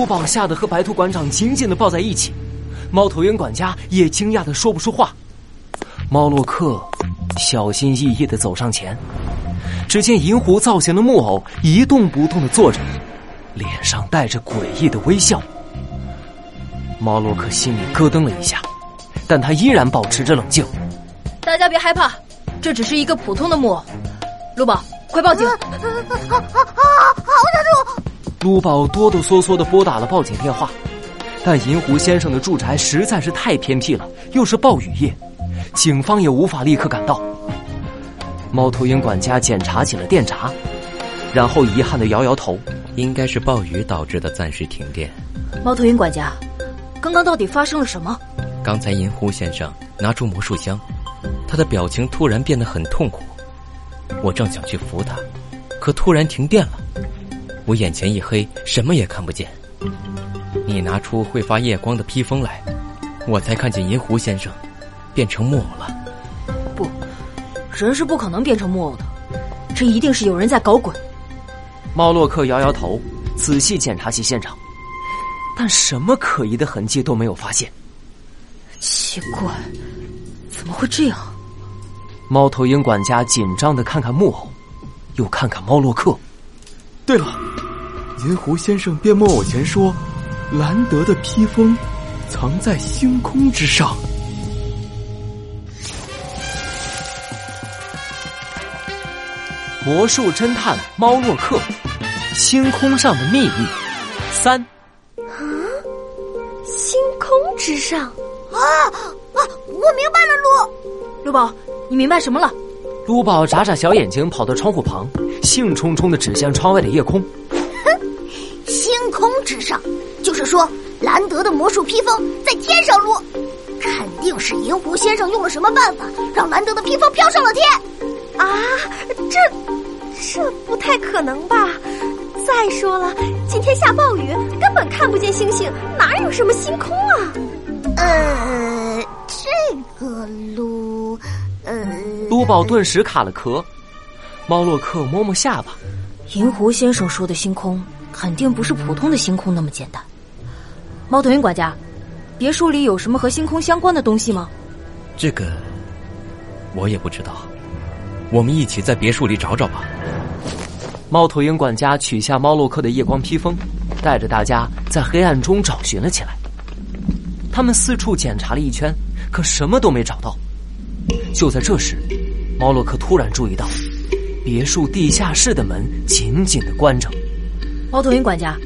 卢宝吓得和白兔馆长紧紧的抱在一起，猫头鹰管家也惊讶的说不出话。猫洛克小心翼翼的走上前，只见银狐造型的木偶一动不动的坐着，脸上带着诡异的微笑。猫洛克心里咯噔了一下，但他依然保持着冷静。大家别害怕，这只是一个普通的木偶。卢宝，快报警！好，好，好，好，住！卢宝哆哆嗦嗦的拨打了报警电话，但银狐先生的住宅实在是太偏僻了，又是暴雨夜，警方也无法立刻赶到。猫头鹰管家检查起了电闸，然后遗憾的摇摇头，应该是暴雨导致的暂时停电。猫头鹰管家。刚刚到底发生了什么？刚才银狐先生拿出魔术箱，他的表情突然变得很痛苦。我正想去扶他，可突然停电了，我眼前一黑，什么也看不见。你拿出会发夜光的披风来，我才看见银狐先生变成木偶了。不，人是不可能变成木偶的，这一定是有人在搞鬼。猫洛克摇摇头，仔细检查起现场。但什么可疑的痕迹都没有发现。奇怪，怎么会这样？猫头鹰管家紧张的看看木偶，又看看猫洛克。对了，银狐先生变木偶前说，兰德的披风藏在星空之上。魔术侦探猫洛克，星空上的秘密三啊，星。空之上，啊啊！我明白了，卢卢宝，你明白什么了？卢宝眨眨小眼睛，跑到窗户旁，兴冲冲的指向窗外的夜空。上，就是说兰德的魔术披风在天上，撸，肯定是银狐先生用了什么办法，让兰德的披风飘上了天。啊，这这不太可能吧？再说了，今天下暴雨，根本看不见星星，哪有什么星空啊？呃，这个撸，呃，卢宝顿时卡了壳。猫洛克摸摸下巴，银狐先生说的星空，肯定不是普通的星空那么简单。猫头鹰管家，别墅里有什么和星空相关的东西吗？这个我也不知道，我们一起在别墅里找找吧。猫头鹰管家取下猫洛克的夜光披风，带着大家在黑暗中找寻了起来。他们四处检查了一圈，可什么都没找到。就在这时，猫洛克突然注意到，别墅地下室的门紧紧的关着。猫头鹰管家，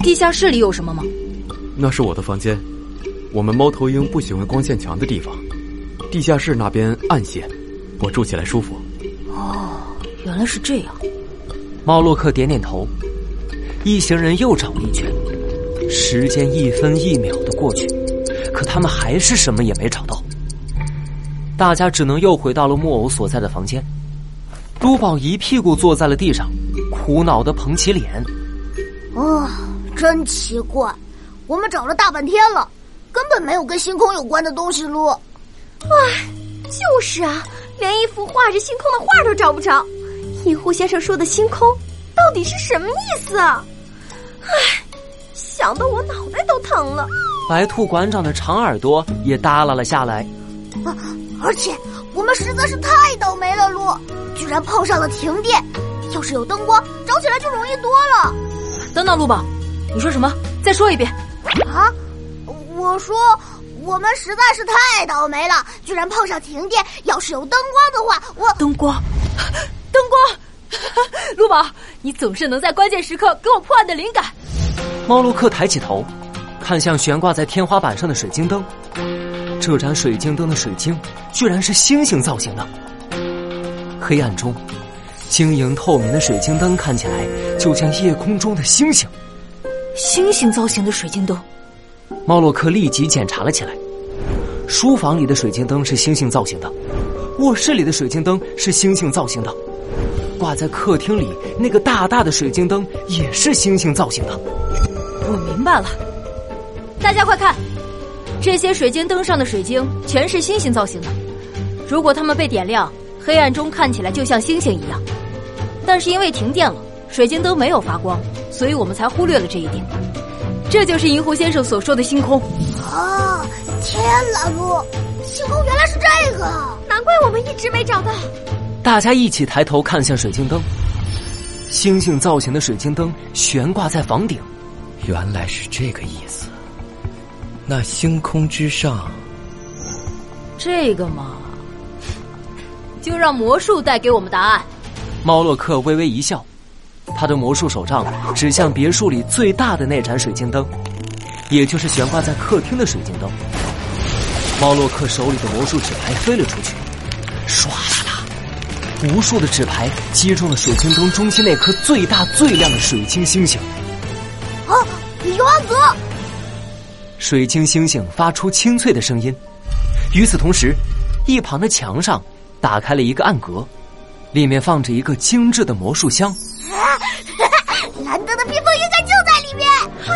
地下室里有什么吗？那是我的房间。我们猫头鹰不喜欢光线强的地方，地下室那边暗些，我住起来舒服。哦，原来是这样。猫洛克点点头，一行人又找了一圈，时间一分一秒的过去，可他们还是什么也没找到。大家只能又回到了木偶所在的房间。珠宝一屁股坐在了地上，苦恼的捧起脸。啊，真奇怪，我们找了大半天了，根本没有跟星空有关的东西撸。唉，就是啊，连一幅画着星空的画都找不着。银狐先生说的星空到底是什么意思啊？唉，想得我脑袋都疼了。白兔馆长的长耳朵也耷拉了下来。啊！而且我们实在是太倒霉了，路居然碰上了停电。要是有灯光，找起来就容易多了。等等，陆宝，你说什么？再说一遍。啊！我说我们实在是太倒霉了，居然碰上停电。要是有灯光的话，我灯光。灯光，陆宝，你总是能在关键时刻给我破案的灵感。猫洛克抬起头，看向悬挂在天花板上的水晶灯。这盏水晶灯的水晶居然是星星造型的。黑暗中，晶莹透明的水晶灯看起来就像夜空中的星星。星星造型的水晶灯，猫洛克立即检查了起来。书房里的水晶灯是星星造型的，卧室里的水晶灯是星星造型的。挂在客厅里那个大大的水晶灯也是星星造型的。我明白了，大家快看，这些水晶灯上的水晶全是星星造型的。如果它们被点亮，黑暗中看起来就像星星一样。但是因为停电了，水晶灯没有发光，所以我们才忽略了这一点。这就是银狐先生所说的星空。啊！天啦，路，星空原来是这个，难怪我们一直没找到。大家一起抬头看向水晶灯，星星造型的水晶灯悬挂在房顶。原来是这个意思。那星空之上，这个嘛，就让魔术带给我们答案。猫洛克微微一笑，他的魔术手杖指向别墅里最大的那盏水晶灯，也就是悬挂在客厅的水晶灯。猫洛克手里的魔术纸牌飞了出去，唰啦啦，无数的纸牌击中了水晶灯中心那颗最大最亮的水晶星星。啊，有暗格！水晶星星发出清脆的声音。与此同时，一旁的墙上打开了一个暗格，里面放着一个精致的魔术箱。啊，兰德的披风应该就在里面！啊，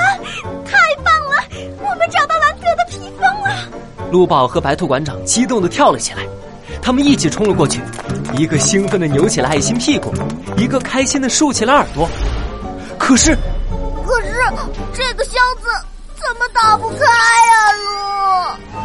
太棒了，我们找到兰德的披风了！陆宝和白兔馆长激动的跳了起来，他们一起冲了过去，一个兴奋的扭起了爱心屁股，一个开心的竖起了耳朵。可是，可是这个箱子怎么打不开呀，路？